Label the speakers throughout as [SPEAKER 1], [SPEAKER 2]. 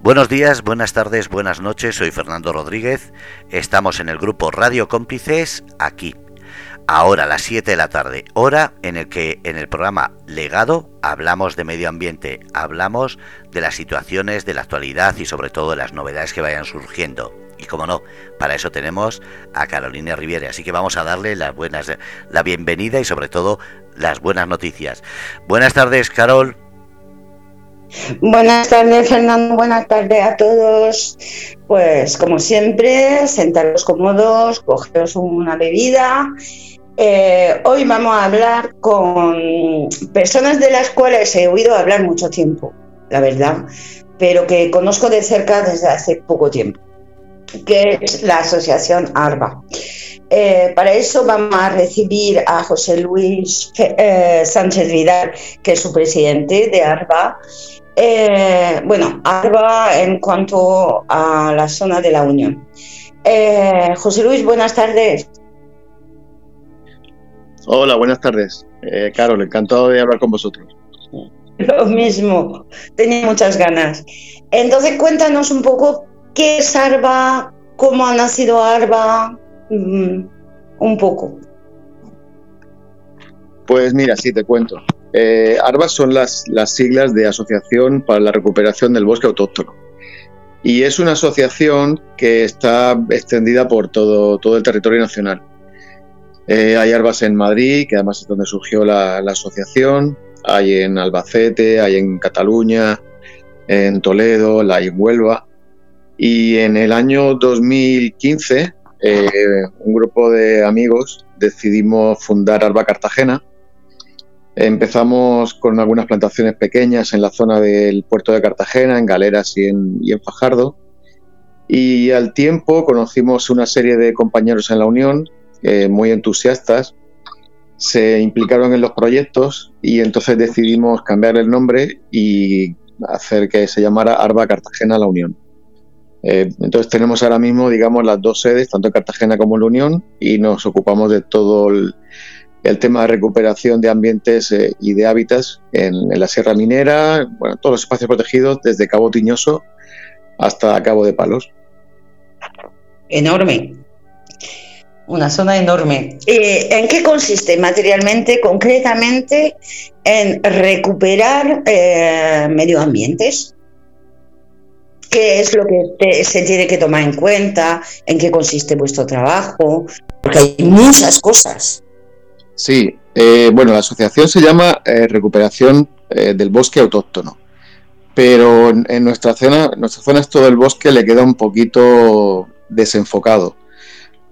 [SPEAKER 1] Buenos días, buenas tardes, buenas noches, soy Fernando Rodríguez, estamos en el grupo Radio Cómplices aquí, ahora a las 7 de la tarde, hora en el que en el programa Legado hablamos de medio ambiente, hablamos de las situaciones de la actualidad y sobre todo de las novedades que vayan surgiendo. Y como no, para eso tenemos a Carolina Riviere, así que vamos a darle las buenas, la bienvenida y sobre todo las buenas noticias. Buenas tardes, Carol.
[SPEAKER 2] Buenas tardes, Fernando. Buenas tardes a todos. Pues como siempre, sentaros cómodos, cogeros una bebida. Eh, hoy vamos a hablar con personas de las cuales he oído hablar mucho tiempo, la verdad, pero que conozco de cerca desde hace poco tiempo que es la Asociación ARBA. Eh, para eso vamos a recibir a José Luis eh, Sánchez Vidal, que es su presidente de ARBA. Eh, bueno, ARBA en cuanto a la zona de la Unión. José Luis, buenas tardes.
[SPEAKER 3] Hola, buenas tardes. Carol, encantado de hablar con vosotros.
[SPEAKER 2] Lo mismo, tenía muchas ganas. Entonces, cuéntanos un poco ¿Qué es ARBA? ¿Cómo ha nacido ARBA? Un poco.
[SPEAKER 3] Pues mira, sí, te cuento. Eh, ARBA son las, las siglas de Asociación para la Recuperación del Bosque Autóctono. Y es una asociación que está extendida por todo, todo el territorio nacional. Eh, hay ARBAS en Madrid, que además es donde surgió la, la, asociación, hay en Albacete, hay en Cataluña, en Toledo, la hay en Huelva. Y en el año 2015, eh, un grupo de amigos decidimos fundar Alba Cartagena. Empezamos con algunas plantaciones pequeñas en la zona del puerto de Cartagena, en Galeras y en, Fajardo. Y al tiempo conocimos una serie de compañeros en la Unión eh, muy entusiastas, se implicaron en los proyectos y entonces decidimos cambiar el nombre y hacer que se llamara Arba Cartagena La Unión. Eh, entonces tenemos ahora mismo, digamos, las dos sedes, tanto en Cartagena como en la Unión, y nos ocupamos de todo el, tema de recuperación de ambientes eh, y de hábitats en, la Sierra Minera, bueno, todos los espacios protegidos, desde Cabo Tiñoso hasta Cabo de Palos.
[SPEAKER 2] Enorme. Una zona enorme. Eh, ¿En qué consiste materialmente, concretamente, en recuperar medio ambientes? Qué es lo que se tiene que tomar en cuenta, en qué consiste vuestro trabajo, porque hay muchas cosas.
[SPEAKER 3] Sí, eh, bueno, la asociación se llama eh, Recuperación eh, del Bosque Autóctono, pero en, nuestra zona, nuestra zona todo el bosque, le queda un poquito desenfocado,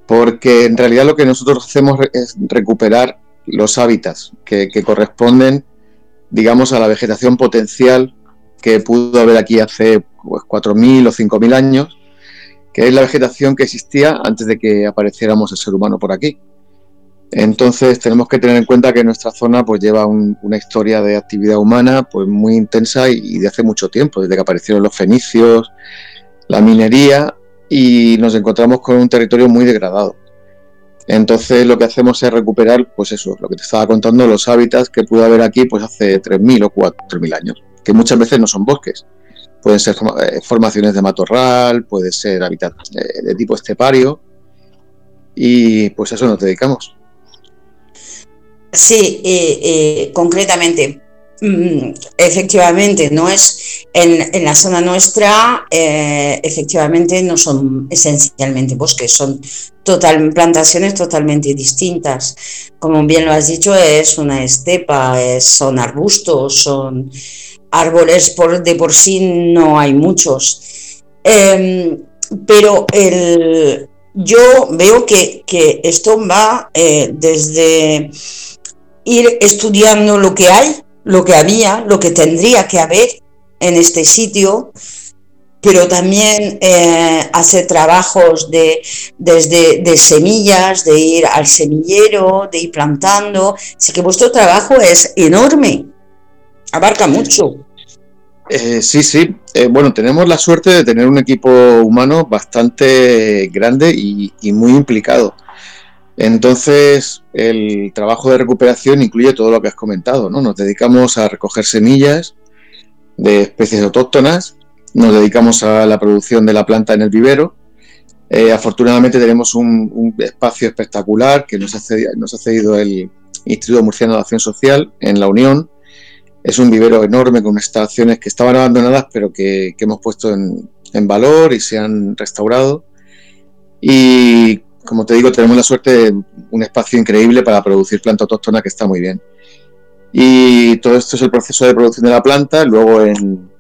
[SPEAKER 3] porque en realidad lo que nosotros hacemos es recuperar los hábitats que corresponden, digamos, a la vegetación potencial que pudo haber aquí hace pues, 4.000 o 5.000 años, que es la vegetación que existía antes de que apareciéramos el ser humano por aquí. Entonces tenemos que tener en cuenta que nuestra zona pues lleva una historia de actividad humana pues muy intensa y, de hace mucho tiempo, desde que aparecieron los fenicios, la minería y nos encontramos con un territorio muy degradado. Entonces lo que hacemos es recuperar pues eso, lo que te estaba contando, los hábitats que pudo haber aquí pues hace 3.000 o 4.000 años, que muchas veces no son bosques, Pueden ser eh, formaciones de matorral, puede ser hábitat eh, de, tipo estepario. Y pues a eso nos dedicamos.
[SPEAKER 2] Sí, eh, concretamente, mm, efectivamente, no es en, la zona nuestra, efectivamente no son esencialmente bosques, son total, plantaciones totalmente distintas. Como bien lo has dicho, es una estepa, son arbustos, son árboles por, de por sí no hay muchos. Em, pero el, yo veo que, esto va eh, desde ir estudiando lo que hay, lo que había, lo que tendría que haber en este sitio, pero también eh, hacer trabajos de, desde de semillas, de ir al semillero, de ir plantando. Así que vuestro trabajo es enorme abarca mucho.
[SPEAKER 3] Eh, sí, sí. Eh, bueno, tenemos la suerte de tener un equipo humano bastante grande y, muy implicado. Entonces, el trabajo de recuperación incluye todo lo que has comentado, ¿no? Nos dedicamos a recoger semillas de especies autóctonas nos dedicamos a la producción de la planta en el vivero. Eh, afortunadamente tenemos un, espacio espectacular que nos ha, cedido, nos ha cedido el Instituto Murciano de Acción Social en la Unión. Es un vivero enorme con instalaciones que estaban abandonadas pero que, hemos puesto en, en valor y se han restaurado. Y como te digo, tenemos la suerte de un espacio increíble para producir planta autóctona que está muy bien. Y todo esto es el proceso de producción de la planta. Luego, en,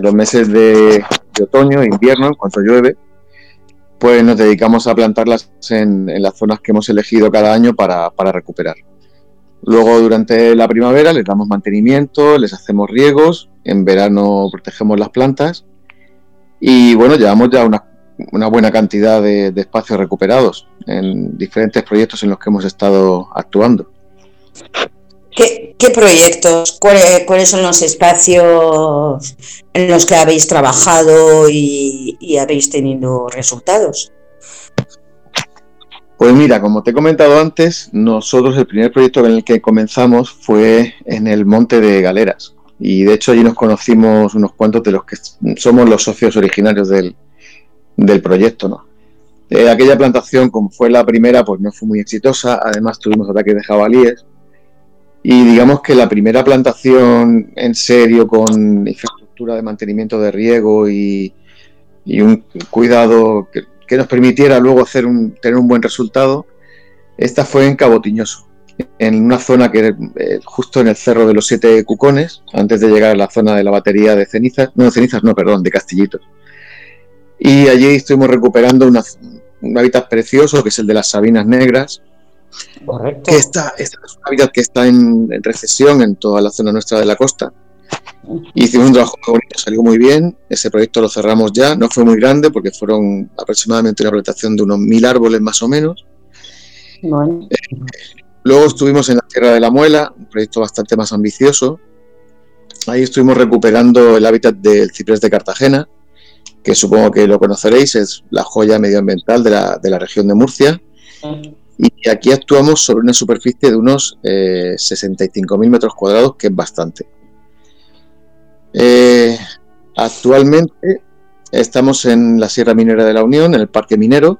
[SPEAKER 3] los meses de, otoño invierno, cuando llueve, pues nos dedicamos a plantarlas en, las zonas que hemos elegido cada año para, recuperar. Luego, durante la primavera, les damos mantenimiento, les hacemos riegos. En verano, protegemos las plantas. Y bueno, llevamos ya unas una buena cantidad de, espacios recuperados en diferentes proyectos en los que hemos estado actuando.
[SPEAKER 2] ¿Qué, proyectos? ¿Cuáles, son los espacios en los que habéis trabajado y, habéis tenido resultados?
[SPEAKER 3] Pues mira, como te he comentado antes, nosotros el primer proyecto en el que comenzamos fue en el Monte de Galeras. Y de hecho allí nos conocimos unos cuantos de los que somos los socios originarios del, del proyecto, ¿no? Eh, aquella plantación, como fue la primera, pues no fue muy exitosa, además tuvimos ataques de jabalíes y digamos que la primera plantación en serio con infraestructura de mantenimiento de riego y, un cuidado que, nos permitiera luego hacer un, tener un buen resultado, esta fue en Cabotiñoso, en una zona que eh, justo en el cerro de los siete cucones, antes de llegar a la zona de la batería de cenizas, no cenizas, no, perdón, de castillitos. Y allí estuvimos recuperando un hábitat precioso que es el de las Sabinas Negras. Correcto. Que está, es un hábitat que está en, recesión en toda la zona nuestra de la costa. Hicimos un trabajo muy bonito, salió muy bien. Ese proyecto lo cerramos ya. No fue muy grande porque fueron aproximadamente una plantación de unos mil árboles más o menos. Eh, luego estuvimos en la Tierra de la Muela, un proyecto bastante más ambicioso. Ahí estuvimos recuperando el hábitat del ciprés de Cartagena, que supongo que lo conoceréis, es la joya medioambiental de la, de la región de Murcia. Y aquí actuamos sobre una superficie de unos eh, 65.000 metros cuadrados, que es bastante. Eh, actualmente estamos en la Sierra Minera de la Unión, en el Parque Minero,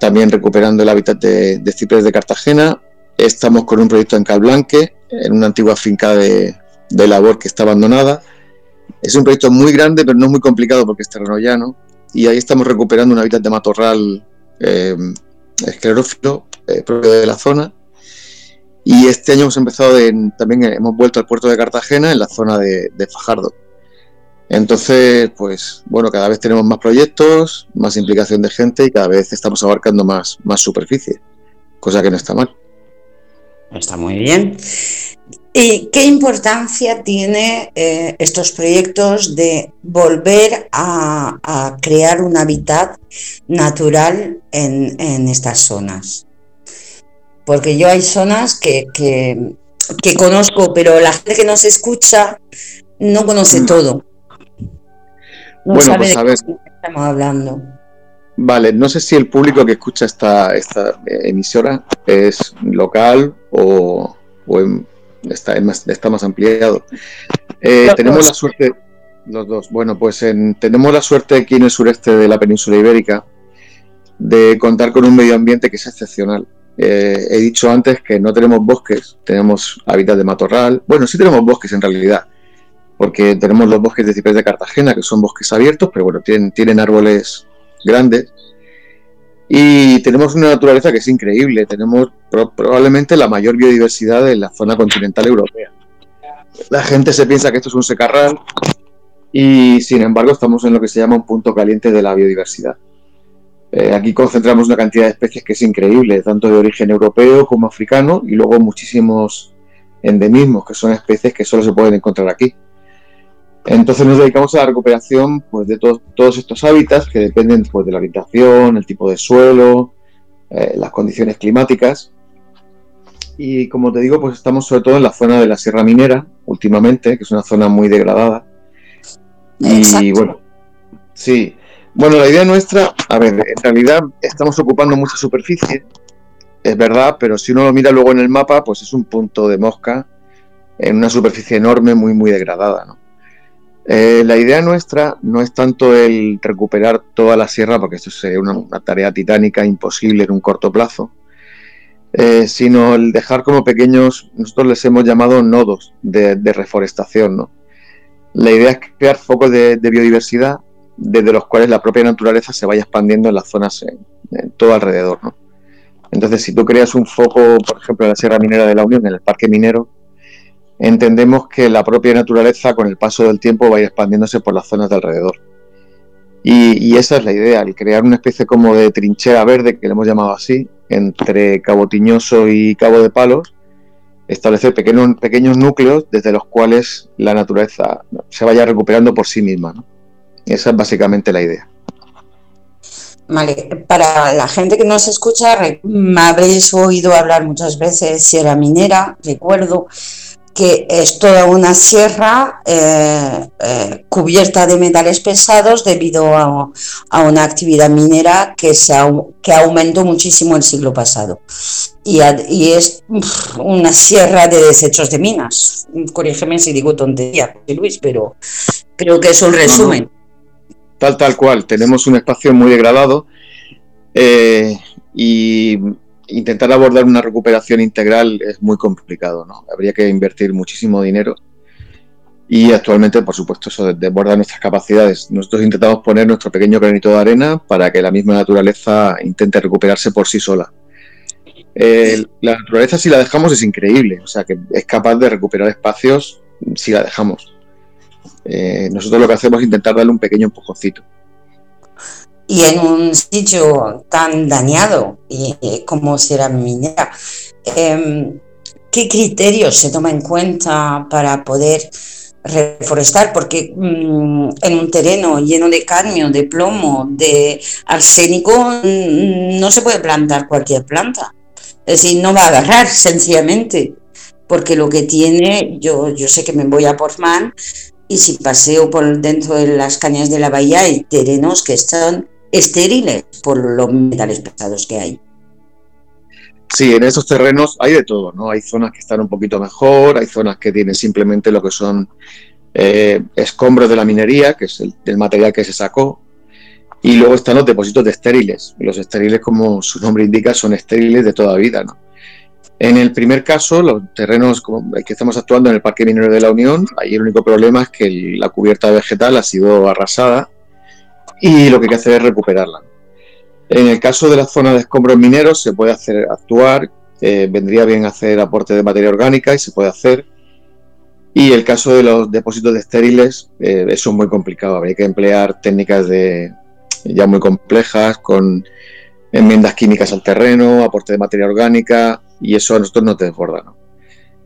[SPEAKER 3] también recuperando el hábitat de, Ciprés de Cartagena. Estamos con un proyecto en Calblanque, en una antigua finca de, labor que está abandonada es un proyecto muy grande, pero no muy complicado porque es terreno llano. Y ahí estamos recuperando un hábitat de matorral eh, esclerófilo eh, propio de la zona. Y este año hemos empezado, también hemos vuelto al puerto de Cartagena en la zona de, Fajardo. Entonces, pues bueno, cada vez tenemos más proyectos, más implicación de gente y cada vez estamos abarcando más, más superficie, cosa que no está mal.
[SPEAKER 2] Está muy bien. ¿Y qué importancia tiene eh, estos proyectos de volver a, crear un hábitat natural en, estas zonas? Porque yo hay zonas que, conozco, pero la gente que nos escucha no conoce mm. todo.
[SPEAKER 3] No bueno, sabe pues de qué estamos hablando. Vale, no sé si el público que escucha esta, esta emisora es local o, está, más, está más ampliado. Eh, tenemos la suerte, los dos, bueno, pues tenemos la suerte aquí en el sureste de la península ibérica de contar con un medio ambiente que es excepcional. Eh, he dicho antes que no tenemos bosques, tenemos hábitat de matorral. Bueno, sí tenemos bosques en realidad, porque tenemos los bosques de ciprés de Cartagena, que son bosques abiertos, pero bueno, tienen, árboles grandes. Y tenemos una naturaleza que es increíble. Tenemos probablemente la mayor biodiversidad de la zona continental europea. La gente se piensa que esto es un secarral y sin embargo estamos en lo que se llama un punto caliente de la biodiversidad. Eh, aquí concentramos una cantidad de especies que es increíble, tanto de origen europeo como africano y luego muchísimos endemismos, que son especies que solo se pueden encontrar aquí. Entonces nos dedicamos a la recuperación pues, de todos estos hábitats que dependen pues, de la habitación, el tipo de suelo, eh, las condiciones climáticas. Y como te digo, pues estamos sobre todo en la zona de la Sierra Minera últimamente, que es una zona muy degradada. Y bueno, sí. Bueno, la idea nuestra, a ver, en realidad estamos ocupando mucha superficie, es verdad, pero si uno lo mira luego en el mapa, pues es un punto de mosca en una superficie enorme, muy, muy degradada, ¿no? Eh, la idea nuestra no es tanto el recuperar toda la sierra, porque esto sería una, tarea titánica imposible en un corto plazo, eh, sino el dejar como pequeños, nosotros les hemos llamado nodos de, reforestación. ¿no? La idea es crear focos de, biodiversidad desde los cuales la propia naturaleza se vaya expandiendo en las zonas, en, todo alrededor. ¿no? Entonces, si tú creas un foco, por ejemplo, en la Sierra Minera de la Unión, en el Parque Minero, entendemos que la propia naturaleza con el paso del tiempo va a ir expandiéndose por las zonas de alrededor. Y, esa es la idea, el crear una especie como de trinchera verde, que le hemos llamado así, entre Cabo Tiñoso y Cabo de Palos, establecer pequeños, pequeños núcleos desde los cuales la naturaleza se vaya recuperando por sí misma. Esa es básicamente la idea.
[SPEAKER 2] Vale, para la gente que nos escucha, me habréis oído hablar muchas veces de Sierra Minera, recuerdo, que es toda una sierra eh, eh, cubierta de metales pesados debido a, una actividad minera que, se que aumentó muchísimo el siglo pasado. Y, es una sierra de desechos de minas. Corrígeme si digo tontería, Luis, pero creo que es un resumen.
[SPEAKER 3] Tal, tal cual. Tenemos un espacio muy degradado eh, y intentar abordar una recuperación integral es muy complicado, ¿no? Habría que invertir muchísimo dinero y actualmente, por supuesto, eso desborda nuestras capacidades. Nosotros intentamos poner nuestro pequeño granito de arena para que la misma naturaleza intente recuperarse por sí sola. la naturaleza, si la dejamos, es increíble, o sea, que es capaz de recuperar espacios si la dejamos. Eh, nosotros lo que hacemos es intentar darle un pequeño empujoncito
[SPEAKER 2] y en un sitio tan dañado y, como será minera, em, ¿qué criterios se toma en cuenta para poder reforestar? Porque mm, en un terreno lleno de cadmio, de plomo, de arsénico, mm, no se puede plantar cualquier planta. Es decir, no va a agarrar sencillamente, porque lo que tiene, yo, yo sé que me voy a Portman y si paseo por dentro de las cañas de la bahía hay terrenos que están estériles por los metales pesados que hay.
[SPEAKER 3] Sí, en esos terrenos hay de todo, ¿no? Hay zonas que están un poquito mejor, hay zonas que tienen simplemente lo que son eh, escombros de la minería, que es el, material que se sacó, y luego están los depósitos de estériles. Los estériles, como su nombre indica, son estériles de toda vida, ¿no? En el primer caso, los terrenos que estamos actuando en el Parque Minero de la Unión, ahí el único problema es que la cubierta vegetal ha sido arrasada y lo que hay que hacer es recuperarla. En el caso de la zona de escombros mineros se puede hacer actuar, eh, vendría bien hacer aporte de materia orgánica y se puede hacer. Y el caso de los depósitos de estériles, eh, eso es muy complicado, habría que emplear técnicas de, ya muy complejas con enmiendas químicas al terreno, aporte de materia orgánica y eso a nosotros no te desborda.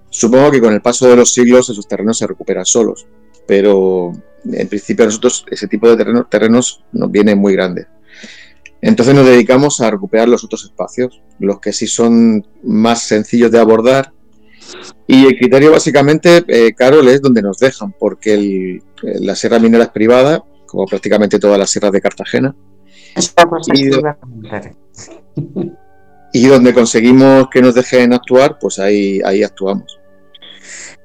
[SPEAKER 3] Supongo que con el paso de los siglos esos terrenos se recuperan solos, pero en principio a nosotros ese tipo de terrenos nos viene muy grande. Entonces nos dedicamos a recuperar los otros espacios, los que sí son más sencillos de abordar. Y el criterio básicamente, eh, Carol, es donde nos dejan, porque la sierra minera es privada, como prácticamente todas las sierras de Cartagena. Y, y donde conseguimos que nos dejen actuar, pues ahí, ahí actuamos.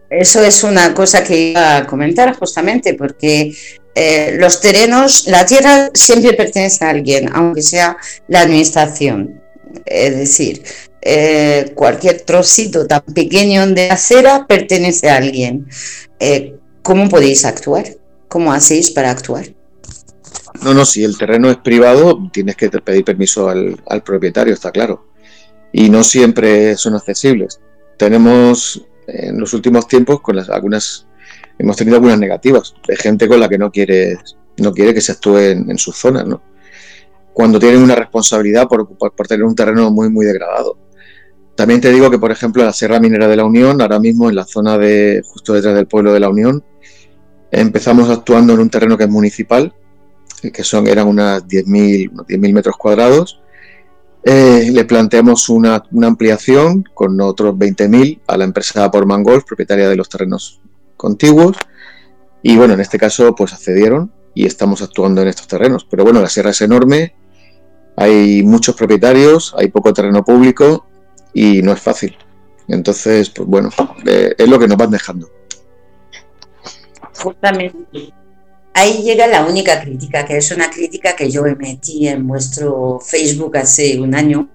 [SPEAKER 2] Eso es una cosa que iba a comentar justamente porque eh, los terrenos, la tierra siempre pertenece a alguien, aunque sea la administración. Es decir, eh, cualquier trocito tan pequeño de acera pertenece a alguien. Eh, ¿Cómo podéis actuar? ¿Cómo hacéis para actuar?
[SPEAKER 3] No, no, si el terreno es privado, tienes que pedir permiso al, al propietario, está claro. Y no siempre son accesibles. Tenemos en los últimos tiempos con las algunas hemos tenido algunas negativas de gente con la que no quiere no quiere que se actúe en, sus zonas no cuando tienen una responsabilidad por, por, tener un terreno muy muy degradado también te digo que por ejemplo la Sierra Minera de la Unión ahora mismo en la zona de justo detrás del pueblo de la Unión empezamos actuando en un terreno que es municipal que son eran unas 10.000 10.000 metros cuadrados eh, le planteamos una, ampliación con otros 20.000 a la empresa Portman Golf, propietaria de los terrenos contiguos. Y bueno, en este caso pues accedieron y estamos actuando en estos terrenos. Pero bueno, la sierra es enorme, hay muchos propietarios, hay poco terreno público y no es fácil. Entonces, pues bueno, eh, es lo que nos van dejando.
[SPEAKER 2] Justamente, ahí llega la única crítica, que es una crítica que yo emití en vuestro Facebook hace un año.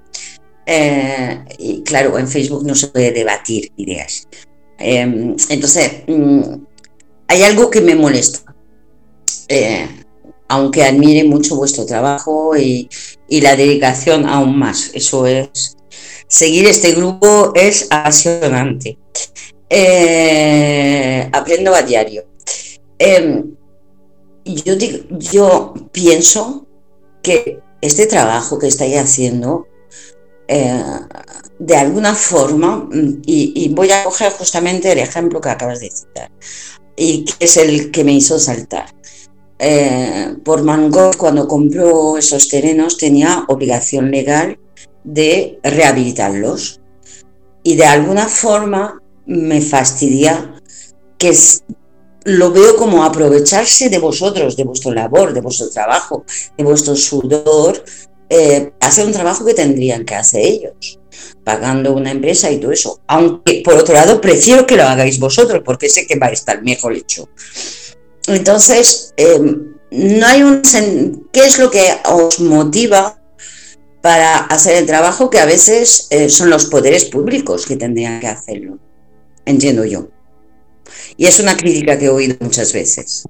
[SPEAKER 2] Eh, y claro, en Facebook no se puede debatir ideas. Em, entonces, mm, hay algo que me molesta. Eh, aunque admire mucho vuestro trabajo y, la dedicación aún más. Eso es. Seguir este grupo es apasionante. Eh, aprendo a diario. Em, yo, yo pienso que este trabajo que estáis haciendo, eh, de alguna forma, y, voy a coger justamente el ejemplo que acabas de citar, y que es el que me hizo saltar. Eh, por Mangor, cuando compró esos terrenos, tenía obligación legal de rehabilitarlos. Y de alguna forma me fastidia que lo veo como aprovecharse de vosotros, de vuestro labor, de vuestro trabajo, de vuestro sudor, eh, hacer un trabajo que tendrían que hacer ellos, pagando una empresa y todo eso. Aunque, por otro lado, prefiero que lo hagáis vosotros, porque sé que va a estar mejor hecho. Entonces, em, no hay un... ¿Qué es lo que os motiva para hacer el trabajo que a veces eh, son los poderes públicos que tendrían que hacerlo? Entiendo yo. Y es una crítica que he oído muchas veces.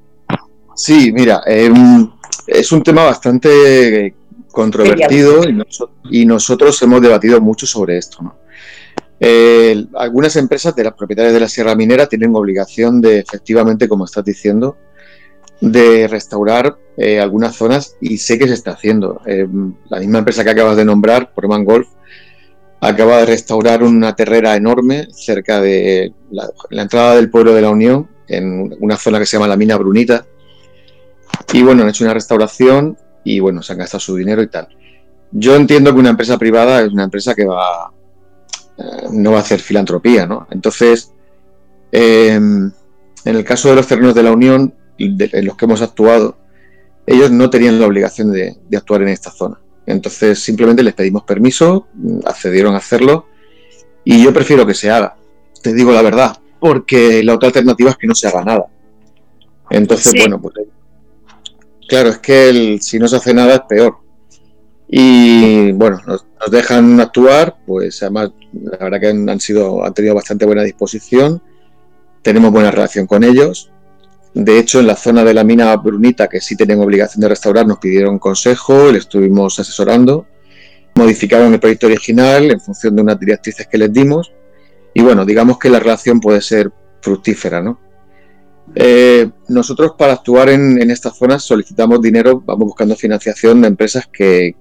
[SPEAKER 3] Sí, mira, em, es un tema bastante controvertido y, nosotros hemos debatido mucho sobre esto. algunas empresas de las propietarias de la Sierra Minera tienen obligación de, efectivamente, como estás diciendo, de restaurar eh, algunas zonas y sé que se está haciendo. Em, la misma empresa que acabas de nombrar, Portman Golf, acaba de restaurar una terrera enorme cerca de la, entrada del pueblo de la Unión, en una zona que se llama la Mina Brunita. Y bueno, han hecho una restauración y bueno, se han gastado su dinero y tal. Yo entiendo que una empresa privada es una empresa que va eh, no va a hacer filantropía, ¿no? Entonces, em, en el caso de los terrenos de la Unión, en los que hemos actuado, ellos no tenían la obligación de actuar en esta zona. Entonces simplemente les pedimos permiso, accedieron a hacerlo y yo prefiero que se haga, te digo la verdad, porque la otra alternativa es que no se haga nada. Entonces, bueno, pues claro, es que si no se hace nada es peor. Y bueno, nos, dejan actuar, pues además la verdad que han, sido, han tenido bastante buena disposición, tenemos buena relación con ellos de hecho, en la zona de la mina Brunita, que sí tenían obligación de restaurar, nos pidieron consejo, le estuvimos asesorando, modificaron el proyecto original en función de unas directrices que les dimos y bueno, digamos que la relación puede ser fructífera, ¿no? Eh, nosotros para actuar en, estas zonas solicitamos dinero, vamos buscando financiación de empresas que,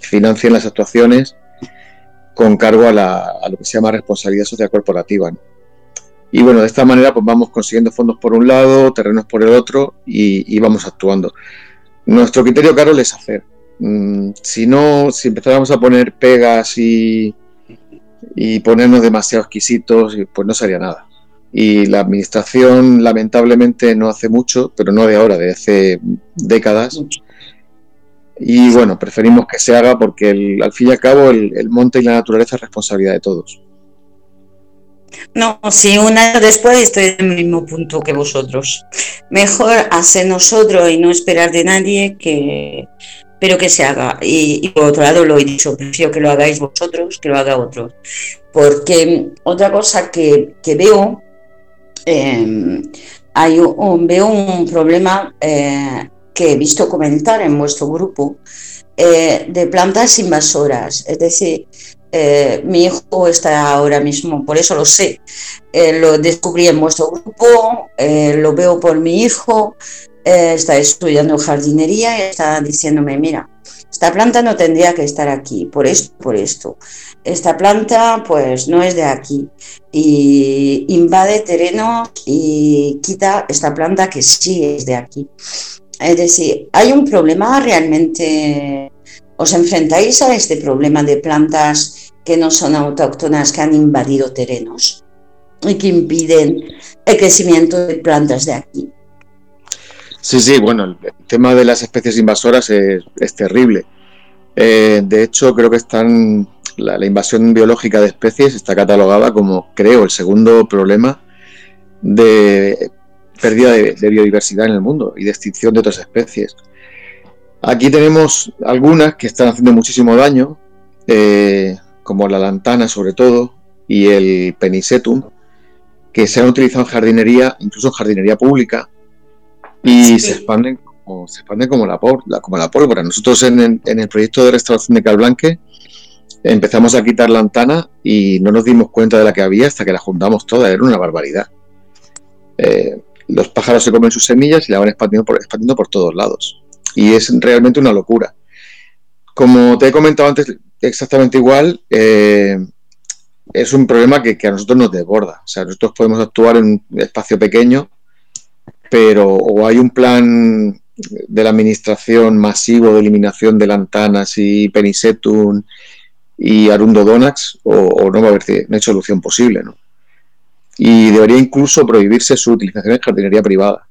[SPEAKER 3] financien las actuaciones con cargo a, a, lo que se llama responsabilidad social corporativa. ¿no? Y bueno, de esta manera pues vamos consiguiendo fondos por un lado, terrenos por el otro y, vamos actuando. Nuestro criterio, Carol, es hacer. Mm, si no, si empezáramos a poner pegas y, y ponernos demasiado exquisitos, pues no sería nada. Y la administración, lamentablemente, no hace mucho, pero no de ahora, de hace décadas. Y bueno, preferimos que se haga porque al fin y al cabo el monte y la naturaleza es responsabilidad de todos.
[SPEAKER 2] No, si un año después estoy en el mismo punto que vosotros. Mejor hacer nosotros y no esperar de nadie que pero que se haga. Y, por otro lado lo he dicho, prefiero que lo hagáis vosotros que lo haga otro. Porque otra cosa que, veo, em, hay un, veo un problema eh, que he visto comentar en vuestro grupo eh, de plantas invasoras. Es decir, eh, mi hijo está ahora mismo, por eso lo sé, eh, lo descubrí en vuestro grupo, eh, lo veo por mi hijo, está estudiando jardinería y está diciéndome, mira, esta planta no tendría que estar aquí, por esto, por esto. Esta planta pues no es de aquí y invade terrenos y quita esta planta que sí es de aquí. Es decir, hay un problema realmente ¿Os enfrentáis a este problema de plantas que no son autóctonas, que han invadido terrenos y que impiden el crecimiento de plantas de aquí.
[SPEAKER 3] Sí, sí, bueno, el tema de las especies invasoras es, terrible. Eh, de hecho, creo que están la, invasión biológica de especies está catalogada como, creo, el segundo problema de pérdida de, biodiversidad en el mundo y de extinción de otras especies. Aquí tenemos algunas que están haciendo muchísimo daño, eh, como la lantana sobre todo y el penisetum, que se han utilizado en jardinería, incluso en jardinería pública, y se expanden como, se expanden como la, como la pólvora. Nosotros en, el proyecto de restauración de Calblanque empezamos a quitar lantana y no nos dimos cuenta de la que había hasta que la juntamos toda, era una barbaridad. Eh, los pájaros se comen sus semillas y la van expandiendo por, expandiendo por todos lados. Y es realmente una locura. Como te he comentado antes, exactamente igual, eh, es un problema que, a nosotros nos desborda. O sea, nosotros podemos actuar en un espacio pequeño, pero o hay un plan de la administración masivo de eliminación de lantanas y penisetum y arundo donax, o, no va a haber no hay solución posible, ¿no? Y debería incluso prohibirse su utilización en jardinería privada,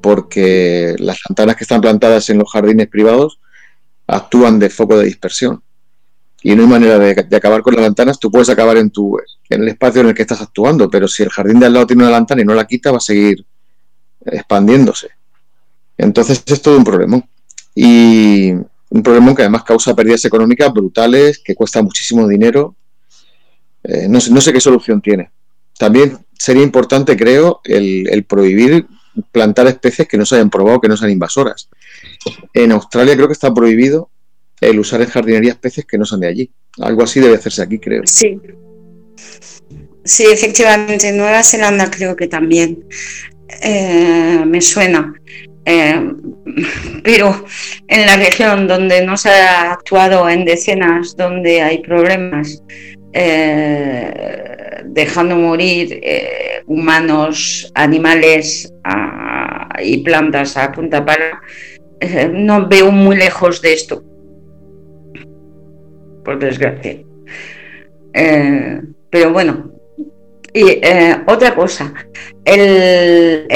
[SPEAKER 3] porque las lantanas que están plantadas en los jardines privados actúan de foco de dispersión y no hay manera de, acabar con las ventanas, tú puedes acabar en, tu, en el espacio en el que estás actuando, pero si el jardín de al lado tiene una lantana y no la quita, va a seguir expandiéndose. Entonces es todo un problema. Y un problema que además causa pérdidas económicas brutales, que cuesta muchísimo dinero. Eh, no, sé, no, sé, qué solución tiene. También sería importante, creo, el, el prohibir plantar especies que no se hayan probado, que no sean invasoras. En Australia creo que está prohibido el usar en jardinería especies que no son de allí. Algo así debe hacerse aquí, creo.
[SPEAKER 2] Sí. Sí, efectivamente, en Nueva Zelanda creo que también eh, me suena. Eh, pero en la región donde no se ha actuado en decenas, donde hay problemas, eh, dejando morir humanos, animales y plantas a punta pala, no veo muy lejos de esto por desgracia. Eh, pero bueno, y eh, otra cosa, el,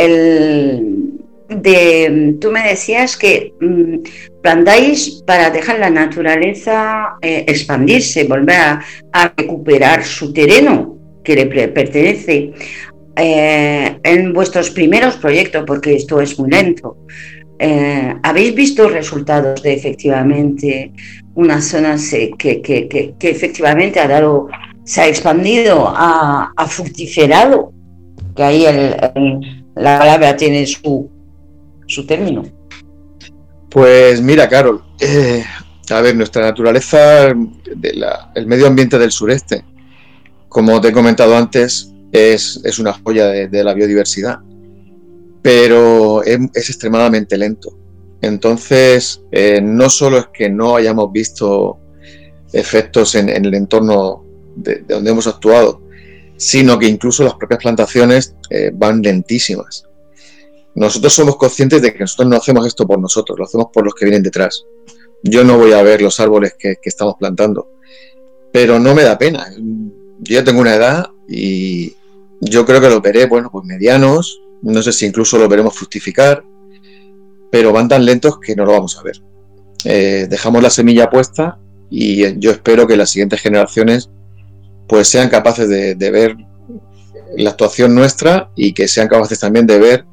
[SPEAKER 2] de, tú me decías que mm, plantáis para dejar la naturaleza eh, expandirse, volver a, recuperar su terreno que le pertenece. en vuestros primeros proyectos, porque esto es muy lento, ¿habéis visto resultados de efectivamente una zona que, efectivamente ha dado, se ha expandido, ha, fructiferado, que ahí la palabra tiene su término.
[SPEAKER 3] Pues mira, Carol, eh, a ver, nuestra naturaleza, el medio ambiente del sureste, como te he comentado antes, es, es una joya de, la biodiversidad, pero es extremadamente lento. Entonces, eh, no solo es que no hayamos visto efectos en, el entorno de, donde hemos actuado, sino que incluso las propias plantaciones eh, van lentísimas. Nosotros somos conscientes de que nosotros no hacemos esto por nosotros, lo hacemos por los que vienen detrás. Yo no voy a ver los árboles que, estamos plantando, pero no me da pena. Yo ya tengo una edad y yo creo que los veré, bueno, pues medianos, no sé si incluso lo veremos fructificar, pero van tan lentos que no lo vamos a ver. Eh, dejamos la semilla puesta y yo espero que las siguientes generaciones pues sean capaces de, ver la actuación nuestra y que sean capaces también de ver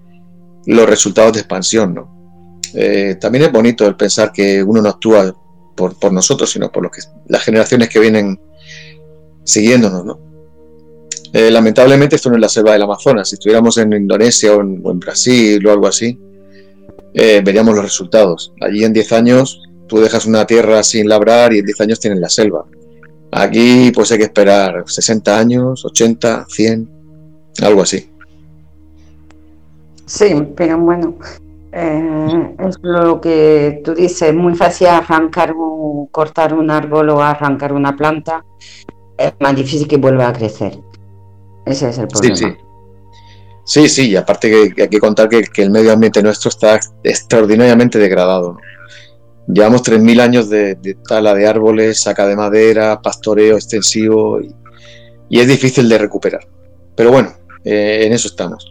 [SPEAKER 3] los resultados de expansión. ¿no? Eh, también es bonito el pensar que uno no actúa por, nosotros, sino por que, las generaciones que vienen siguiéndonos. ¿no? Eh, lamentablemente esto no es la selva del Amazonas. Si estuviéramos en Indonesia o en Brasil o algo así, eh, veríamos los resultados. Allí en 10 años tú dejas una tierra sin labrar y en 10 años tienes la selva. Aquí pues hay que esperar 60 años, 80, 100, algo así.
[SPEAKER 2] Sí, pero bueno, eh, es lo que tú dices, muy fácil arrancar o cortar un árbol o arrancar una planta, es más difícil que vuelva a crecer. Ese es el problema. Sí, sí.
[SPEAKER 3] Sí, sí, y aparte que, hay que contar que, el medio ambiente nuestro está extraordinariamente degradado. Llevamos 3.000 años de, tala de árboles, saca de madera, pastoreo extensivo y, es difícil de recuperar. Pero bueno, eh, en eso estamos.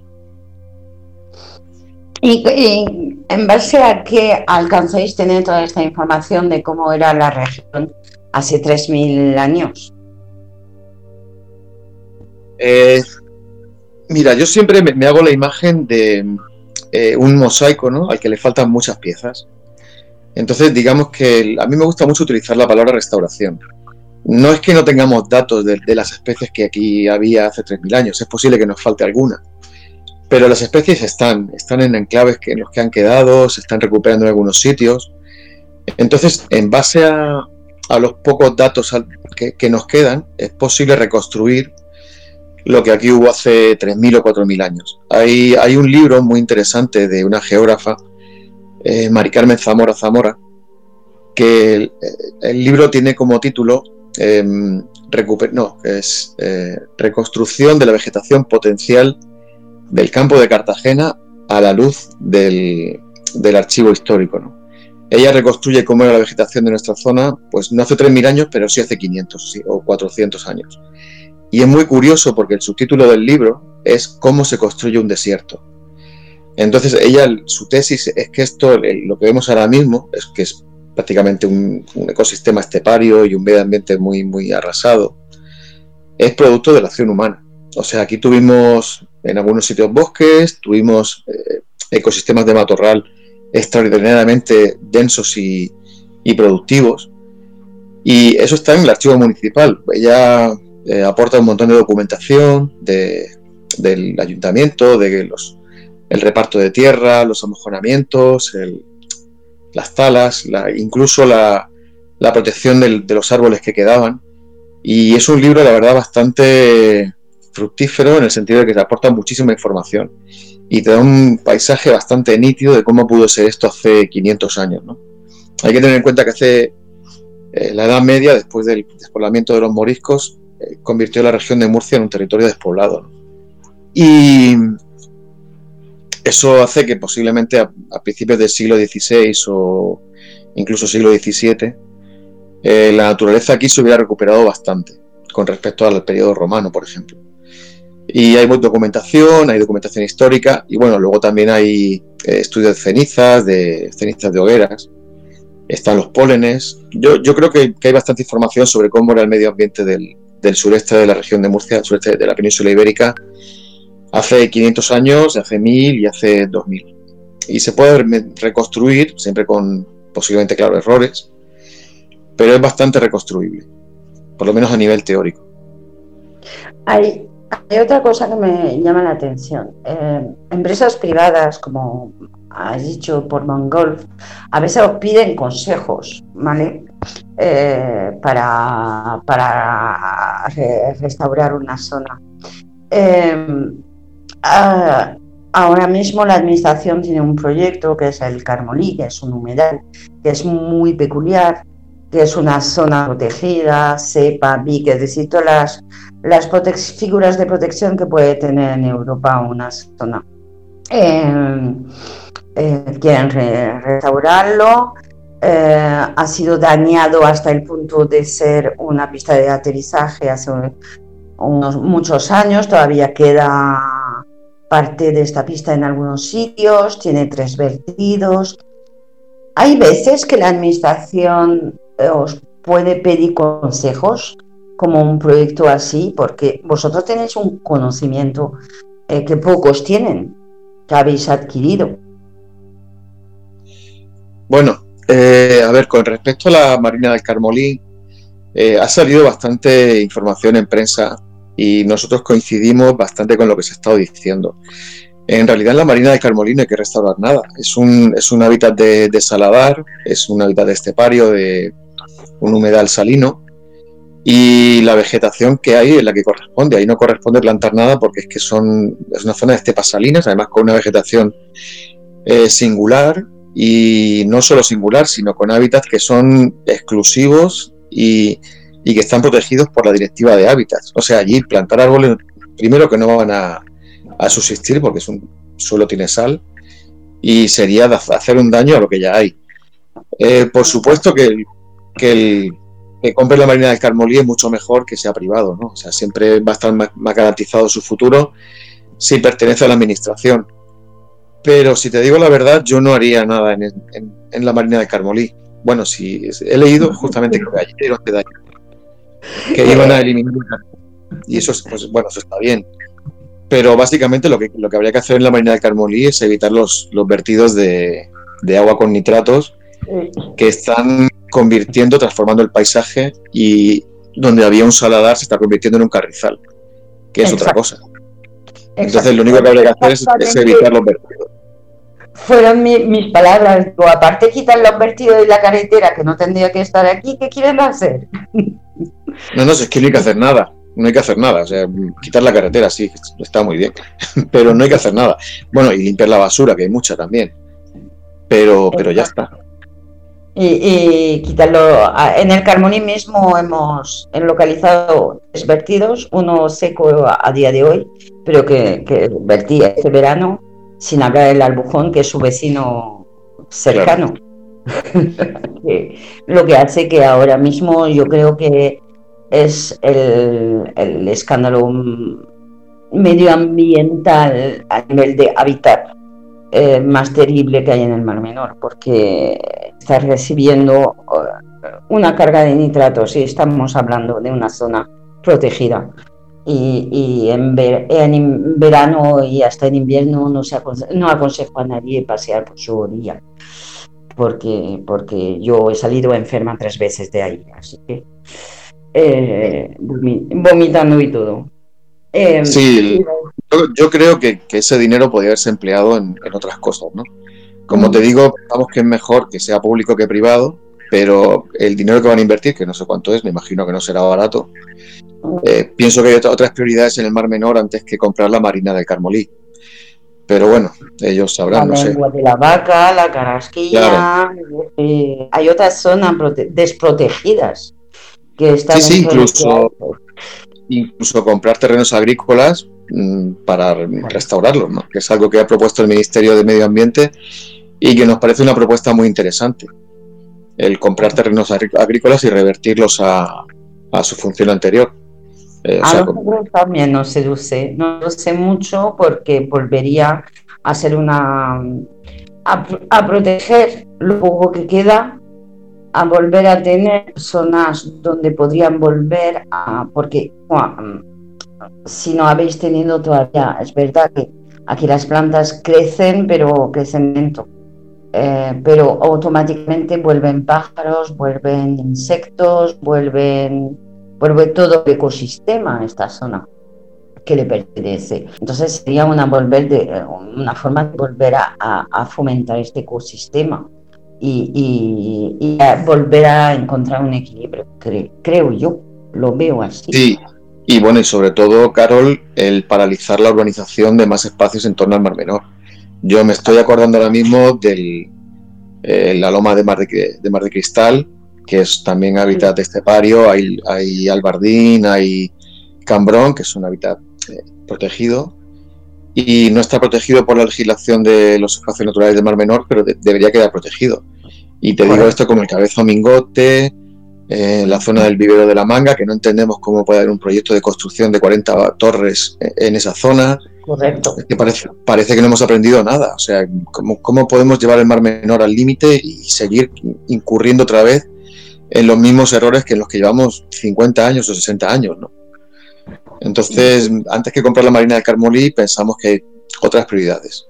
[SPEAKER 2] ¿Y, en base a qué alcanzáis tener toda esta información de cómo era la región hace 3.000 años?
[SPEAKER 3] Eh, Mira, yo siempre me, hago la imagen de eh, un mosaico, ¿no? Al que le faltan muchas piezas. Entonces, digamos que a mí me gusta mucho utilizar la palabra restauración. No es que no tengamos datos de, las especies que aquí había hace 3.000 años, es posible que nos falte alguna. Pero las especies están, están en enclaves que, en los que han quedado, se están recuperando en algunos sitios. Entonces, en base a, los pocos datos que, nos quedan, es posible reconstruir lo que aquí hubo hace 3.000 o 4.000 años. Hay, hay un libro muy interesante de una geógrafa, eh, Mari Carmen Zamora Zamora, que el libro tiene como título Em, no, es eh, reconstrucción de la vegetación potencial del campo de Cartagena a la luz del, archivo histórico. Ella reconstruye cómo era la vegetación de nuestra zona, pues no hace 3.000 años, pero sí hace 500 o 400 años. Y es muy curioso porque el subtítulo del libro es Cómo se construye un desierto. Entonces ella, su tesis es que esto, lo que vemos ahora mismo, es que es prácticamente un, ecosistema estepario y un medio ambiente muy, muy arrasado, es producto de la acción humana. O sea, aquí tuvimos en algunos sitios bosques, tuvimos eh, ecosistemas de matorral extraordinariamente densos y, productivos. Y eso está en el archivo municipal. Ella eh, aporta un montón de documentación del ayuntamiento, de los, el reparto de tierra, los amojonamientos, las talas, incluso la, protección de los árboles que quedaban. Y es un libro, la verdad, bastante fructífero en el sentido de que te aporta muchísima información y te da un paisaje bastante nítido de cómo pudo ser esto hace 500 años. Hay que tener en cuenta que hace eh, la Edad Media, después del despoblamiento de los moriscos, eh, convirtió la región de Murcia en un territorio despoblado. Y eso hace que posiblemente a, principios del siglo XVI o incluso siglo XVII, eh, la naturaleza aquí se hubiera recuperado bastante con respecto al periodo romano, por ejemplo. Y hay documentación, hay documentación histórica y bueno, luego también hay eh, estudios de cenizas, de cenizas de hogueras, están los pólenes. Yo, yo creo que, hay bastante información sobre cómo era el medio ambiente del, sureste de la región de Murcia, sureste de la península ibérica, hace 500 años, hace 1000 y hace 2000. Y se puede reconstruir, siempre con posiblemente, claro, errores, pero es bastante reconstruible, por lo menos a nivel teórico.
[SPEAKER 2] Hay, hay otra cosa que me llama la atención. Eh, empresas privadas, como has dicho por Mongolf, a veces os piden consejos, ¿vale? Eh, para, para restaurar una zona. Eh, Ah, ahora mismo la administración tiene un proyecto que es el Carmolí, que es un humedal, que es muy peculiar, que es una zona protegida, cepa, BIC, es decir, todas las, figuras de protección que puede tener en Europa una zona. Eh, eh, quieren restaurarlo, eh, ha sido dañado hasta el punto de ser una pista de aterrizaje hace unos muchos años, todavía queda parte de esta pista en algunos sitios, tiene tres vertidos. Hay veces que la administración os puede pedir consejos como un proyecto así, porque vosotros tenéis un conocimiento eh, que pocos tienen, que habéis adquirido.
[SPEAKER 3] Bueno, eh, a ver, con respecto a la Marina del Carmolí, ha salido bastante información en prensa y nosotros coincidimos bastante con lo que se ha estado diciendo. En realidad la Marina de Carmolín no hay que restaurar nada, es un, es un hábitat de, saladar, es un hábitat de estepario, de un humedal salino, y la vegetación que hay es la que corresponde. Ahí no corresponde plantar nada porque es que son, es una zona de estepas salinas, además con una vegetación eh, singular y no solo singular, sino con hábitats que son exclusivos y, y que están protegidos por la directiva de hábitats. O sea, allí plantar árboles, primero que no van a, subsistir porque es un suelo tiene sal y sería hacer un daño a lo que ya hay. Eh, por supuesto que, que el que compre la Marina del Carmolí es mucho mejor que sea privado, ¿no? O sea, siempre va a estar más, garantizado su futuro si pertenece a la administración. Pero si te digo la verdad, yo no haría nada en, en, la Marina del Carmolí. Bueno, si he leído justamente que ayer o que iban a eliminar. Y eso, pues, bueno, eso está bien. Pero básicamente lo que, lo que habría que hacer en la marina del Carmolí es evitar los, los vertidos de, de agua con nitratos que están convirtiendo, transformando el paisaje y donde había un saladar se está convirtiendo en un carrizal, que es otra cosa. Entonces lo único que habría que hacer es, evitar los vertidos.
[SPEAKER 2] Fueron mis palabras. o aparte quitar los vertidos de la carretera, que no tendría que estar aquí, ¿qué quieren hacer?
[SPEAKER 3] No, no, es que no hay que hacer nada. No hay que hacer nada. O sea, quitar la carretera, sí, está muy bien. Pero no hay que hacer nada. Bueno, y limpiar la basura, que hay mucha también. Pero, pero ya está
[SPEAKER 2] y, quitarlo. En el Carmoni mismo hemos localizado tres vertidos, uno seco a, día de hoy, pero que, que, vertía este verano, sin hablar del Albujón, que es su vecino cercano. Lo que hace que ahora mismo yo creo que es el, el escándalo medioambiental a nivel de hábitat eh, más terrible que hay en el Mar Menor, porque está recibiendo eh, una carga de nitratos y estamos hablando de una zona protegida. Y, en, verano y hasta en invierno no, se no aconsejo a nadie pasear por su orilla, porque, porque yo he salido enferma tres veces de ahí, así que eh, vomitando y todo.
[SPEAKER 3] sí, yo, creo que, ese dinero podría haberse empleado en, otras cosas, ¿no? Como te digo, pensamos que es mejor que sea público que privado, pero el dinero que van a invertir, que no sé cuánto es, me imagino que no será barato, eh, pienso que hay otras prioridades en el Mar Menor antes que comprar la Marina del Carmolí. Pero bueno, ellos sabrán,
[SPEAKER 2] la
[SPEAKER 3] no sé.
[SPEAKER 2] de la vaca, la carasquilla, eh, hay otras zonas desprotegidas que están...
[SPEAKER 3] Sí, sí, incluso, incluso comprar terrenos agrícolas para restaurarlos, ¿no? que es algo que ha propuesto el Ministerio de Medio Ambiente y que nos parece una propuesta muy interesante. El comprar terrenos agrícolas y revertirlos a, su función anterior.
[SPEAKER 2] Eh, a nosotros también nos seduce, no lo sé mucho porque volvería a ser una. A, proteger lo poco que queda, a volver a tener zonas donde podrían volver a. Porque si no habéis tenido todavía, es verdad que aquí las plantas crecen, pero crecen lento. Eh, pero automáticamente vuelven pájaros, vuelven insectos, vuelven, vuelve todo el ecosistema a esta zona que le pertenece. Entonces sería una, volver de, una forma de volver a, fomentar este ecosistema y, y, volver a encontrar un equilibrio, creo yo, lo veo así.
[SPEAKER 3] Sí, y bueno, y sobre todo, Carol, el paralizar la urbanización de más espacios en torno al Mar Menor. Yo me estoy acordando ahora mismo de eh, la loma de Mar de, Mar de Cristal, que es también hábitat estepario, hay, hay albardín, hay cambrón, que es un hábitat eh, protegido, y no está protegido por la legislación de los espacios naturales del Mar Menor, pero debería quedar protegido. Y te digo esto como el cabezo mingote, en la zona del vivero de la manga, que no entendemos cómo puede haber un proyecto de construcción de 40 torres en esa zona.
[SPEAKER 2] Correcto.
[SPEAKER 3] que parece, parece que no hemos aprendido nada. O sea, ¿cómo, cómo podemos llevar el mar menor al límite y seguir incurriendo otra vez en los mismos errores que en los que llevamos 50 años o 60 años? ¿no? Entonces, antes que comprar la Marina de Carmolí, pensamos que hay otras prioridades.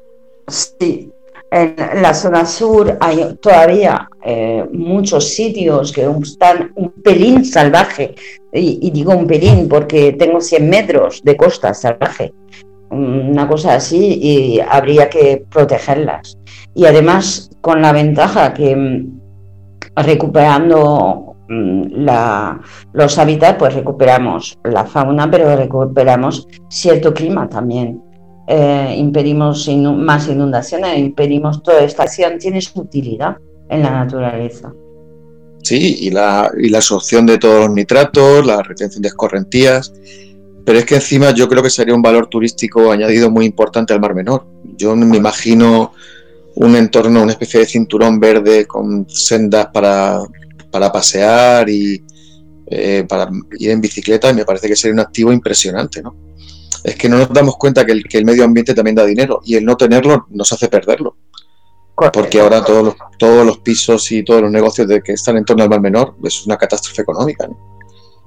[SPEAKER 2] Sí, en la zona sur hay todavía eh, muchos sitios que están un pelín salvaje, y, digo un pelín porque tengo 100 metros de costa salvaje, una cosa así, y habría que protegerlas. Y además, con la ventaja que mm, recuperando mm, los hábitats, pues recuperamos la fauna, pero recuperamos cierto clima también. Eh, impedimos más inundaciones, impedimos toda esta acción, tiene su utilidad en la naturaleza.
[SPEAKER 3] Sí, y la, y la absorción de todos los nitratos, la retención de escorrentías, pero es que encima yo creo que sería un valor turístico añadido muy importante al Mar Menor. Yo me imagino un entorno, una especie de cinturón verde con sendas para, para pasear y eh, para ir en bicicleta y me parece que sería un activo impresionante, ¿no? Es que no nos damos cuenta que el, medio ambiente también da dinero y el no tenerlo nos hace perderlo. Porque ahora todos los, todos los pisos y todos los negocios de que están en torno al mar menor es una catástrofe económica.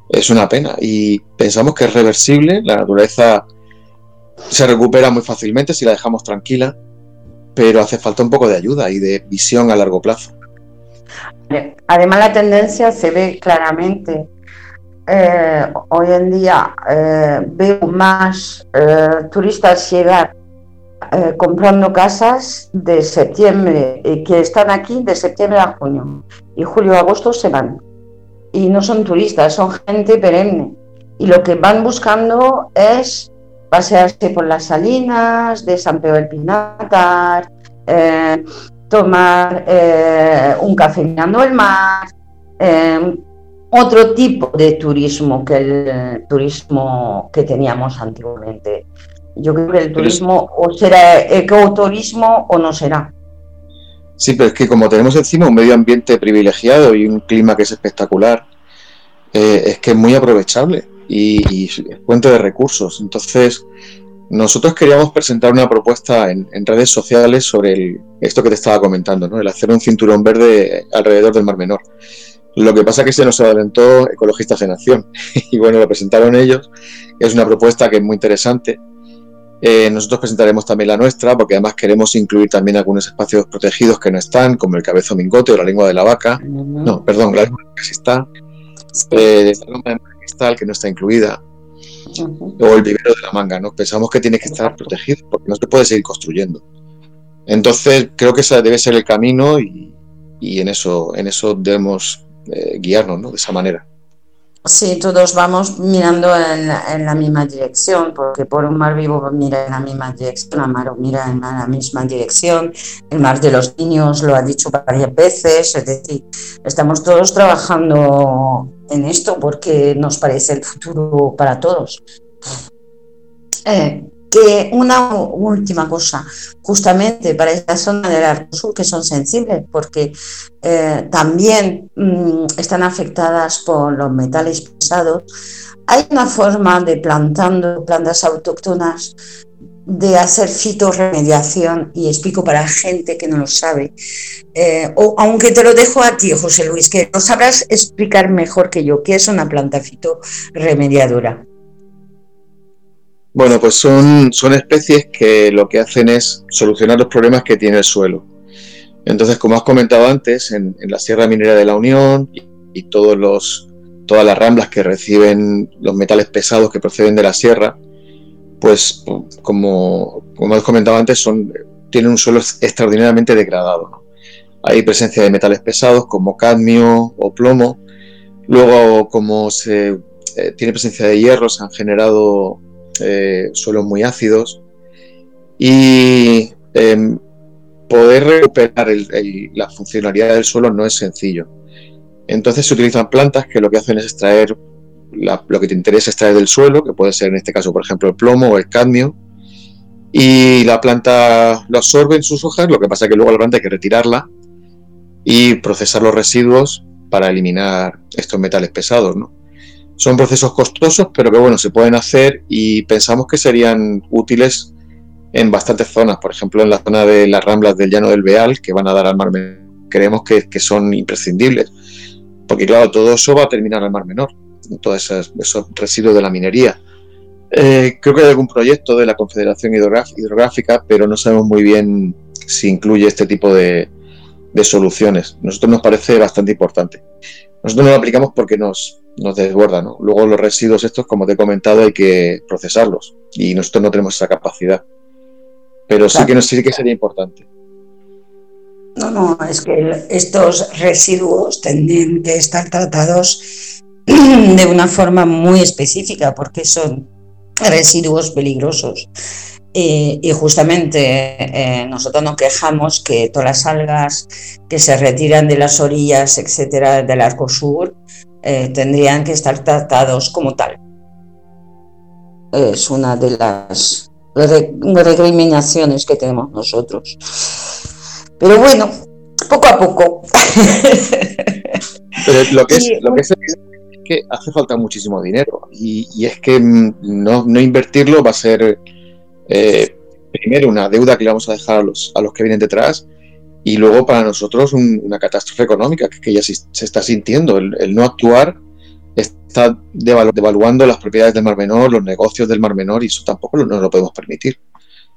[SPEAKER 3] Es una pena. Y pensamos que es reversible. La naturaleza se recupera muy fácilmente si la dejamos tranquila, pero hace falta un poco de ayuda y de visión a largo plazo.
[SPEAKER 2] Además, la tendencia se ve claramente. Eh, hoy en día eh, veo más eh, turistas llegar comprando casas de septiembre, que están aquí de septiembre a junio, y julio agosto se van. Y no son turistas, son gente perenne. Y lo que van buscando es pasearse por las salinas de San Pedro del Pinatar, tomar un café mirando el mar, otro tipo de turismo que el turismo que teníamos antiguamente. Yo creo que el turismo o será ecoturismo o no será.
[SPEAKER 3] Sí, pero es que como tenemos encima un medio ambiente privilegiado y un clima que es espectacular, es que es muy aprovechable y, y fuente de recursos. Entonces, nosotros queríamos presentar una propuesta en, redes sociales sobre esto que te estaba comentando, ¿no? el hacer un cinturón verde alrededor del Mar Menor. Lo que pasa es que se nos adelantó Ecologistas en Acción y bueno, lo presentaron ellos. Es una propuesta que es muy interesante. Eh, nosotros presentaremos también la nuestra porque además queremos incluir también algunos espacios protegidos que no están, como el cabezo mingote o la lengua de la vaca. No, perdón, la lengua que sí está. Eh, la lengua de cristal que no está incluida o el vivero de la manga, ¿no? Pensamos que tiene que estar protegido porque no se puede seguir construyendo. Entonces, creo que ese debe ser el camino y, en, eso, en eso debemos eh, guiarnos, ¿no? De esa manera.
[SPEAKER 2] Sí, todos vamos mirando en la, misma dirección, porque por un mar vivo mira en la misma dirección, el mar mira en la misma dirección, el mar de los niños lo ha dicho varias veces, es decir, estamos todos trabajando en esto porque nos parece el futuro para todos. Eh, que una última cosa, justamente para esta zona del Arco Sur, que son sensibles, porque eh, también mm, están afectadas por los metales pesados, hay una forma de plantando plantas autóctonas de hacer fitorremediación, y explico para gente que no lo sabe, eh, o aunque te lo dejo a ti, José Luis, que lo sabrás explicar mejor que yo, qué es una planta fitorremediadora.
[SPEAKER 3] Bueno, pues son, son especies que lo que hacen es solucionar los problemas que tiene el suelo. Entonces, como has comentado antes, en, la Sierra Minera de la Unión y, todos los, todas las ramblas que reciben los metales pesados que proceden de la sierra, pues como, como has comentado antes, son, tienen un suelo extraordinariamente degradado. Hay presencia de metales pesados como cadmio o plomo. Luego, como se eh, tiene presencia de hierro, se han generado eh, suelos muy ácidos y em, poder recuperar la funcionalidad del suelo no es sencillo. Entonces se utilizan plantas que lo que hacen es extraer lo que te interesa extraer del suelo, que puede ser en este caso, por ejemplo, el plomo o el cadmio, y la planta lo absorbe en sus hojas, lo que pasa es que luego la planta hay que retirarla y procesar los residuos para eliminar estos metales pesados, ¿no? Son procesos costosos, pero que bueno, se pueden hacer y pensamos que serían útiles en bastantes zonas, por ejemplo en la zona de las ramblas del llano del Beal, que van a dar al mar menor, creemos que, son imprescindibles, porque claro, todo eso va a terminar al mar menor, todos esos, residuos de la minería. Eh, creo que hay algún proyecto de la Confederación Hidrográfica, pero no sabemos muy bien si incluye este tipo de, de soluciones. Nosotros nos parece bastante importante. Nosotros no lo aplicamos porque nos, nos desborda, ¿no? Luego los residuos estos, como te he comentado, hay que procesarlos y nosotros no tenemos esa capacidad. Pero sí que, sí que sería importante.
[SPEAKER 2] No, no, es que estos residuos tendrían que estar tratados de una forma muy específica porque son residuos peligrosos. Y, justamente eh, nosotros nos quejamos que todas las algas que se retiran de las orillas, etcétera, del arco sur, eh, tendrían que estar tratados como tal. Es una de las recriminaciones que tenemos nosotros. Pero bueno, poco a poco.
[SPEAKER 3] Pero lo que es, lo que es, que hace falta muchísimo dinero y, es que no, no, invertirlo va a ser eh, primero una deuda que le vamos a dejar a los, a los que vienen detrás y luego para nosotros una catástrofe económica que, ya se, está sintiendo. El, no actuar está está devaluando las propiedades del Mar Menor, los negocios del Mar Menor, y eso tampoco no lo podemos permitir.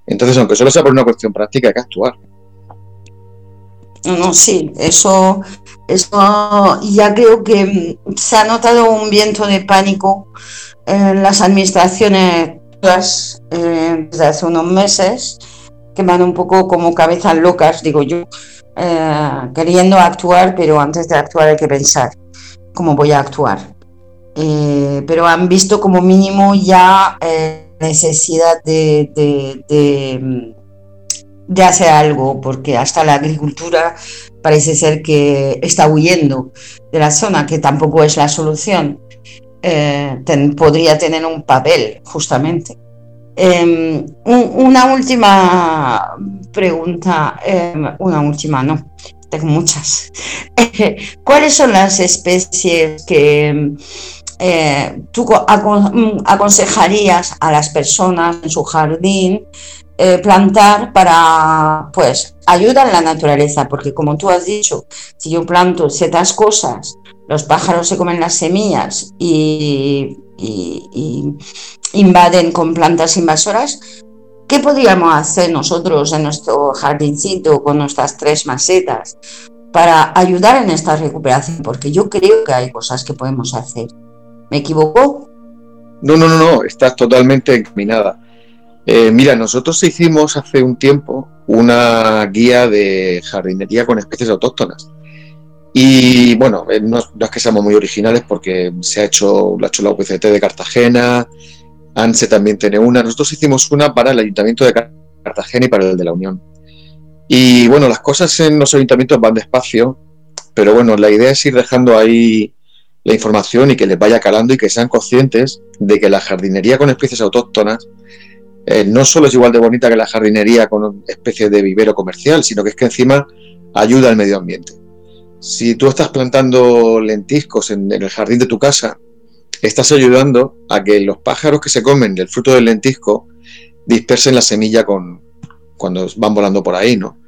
[SPEAKER 3] Entonces, aunque solo sea por una cuestión práctica, hay que actuar.
[SPEAKER 2] Sí, eso, eso ya creo que se ha notado un viento de pánico en las administraciones eh, desde hace unos meses que van un poco como cabezas locas, digo yo, eh, queriendo actuar, pero antes de actuar hay que pensar cómo voy a actuar. Eh, pero han visto como mínimo ya eh, necesidad de, de, de, hacer algo, porque hasta la agricultura parece ser que está huyendo de la zona, que tampoco es la solución. podría tener un papel, justamente. Em, una última pregunta, em, una última, no, tengo muchas. ¿Cuáles son las especies que em, eh, tú aconsejarías a las personas en su jardín eh, plantar para, pues, ayudar a la naturaleza? Porque como tú has dicho, si yo planto ciertas cosas, los pájaros se comen las semillas y invaden con plantas invasoras, ¿qué podríamos hacer nosotros en nuestro jardincito con nuestras tres macetas para ayudar en esta recuperación? Porque yo creo que hay cosas que podemos hacer. ¿Me equivoco?
[SPEAKER 3] No, no, no, no, estás totalmente encaminada. Eh, mira, nosotros hicimos hace un tiempo una guía de jardinería con especies autóctonas. Y bueno, eh, no, es que seamos muy originales porque se ha hecho, lo ha hecho la UPCT de Cartagena, ANSE también tiene una. Nosotros hicimos una para el Ayuntamiento de Cartagena y para el de la Unión. Y bueno, las cosas en los ayuntamientos van despacio, pero bueno, la idea es ir dejando ahí la información y que les vaya calando y que sean conscientes de que la jardinería con especies autóctonas eh, no solo es igual de bonita que la jardinería con especies de vivero comercial, sino que es que encima ayuda al medio ambiente. Si tú estás plantando lentiscos en el jardín de tu casa estás ayudando a que los pájaros que se comen del fruto del lentisco dispersen la semilla con, cuando van volando por ahí, ¿no?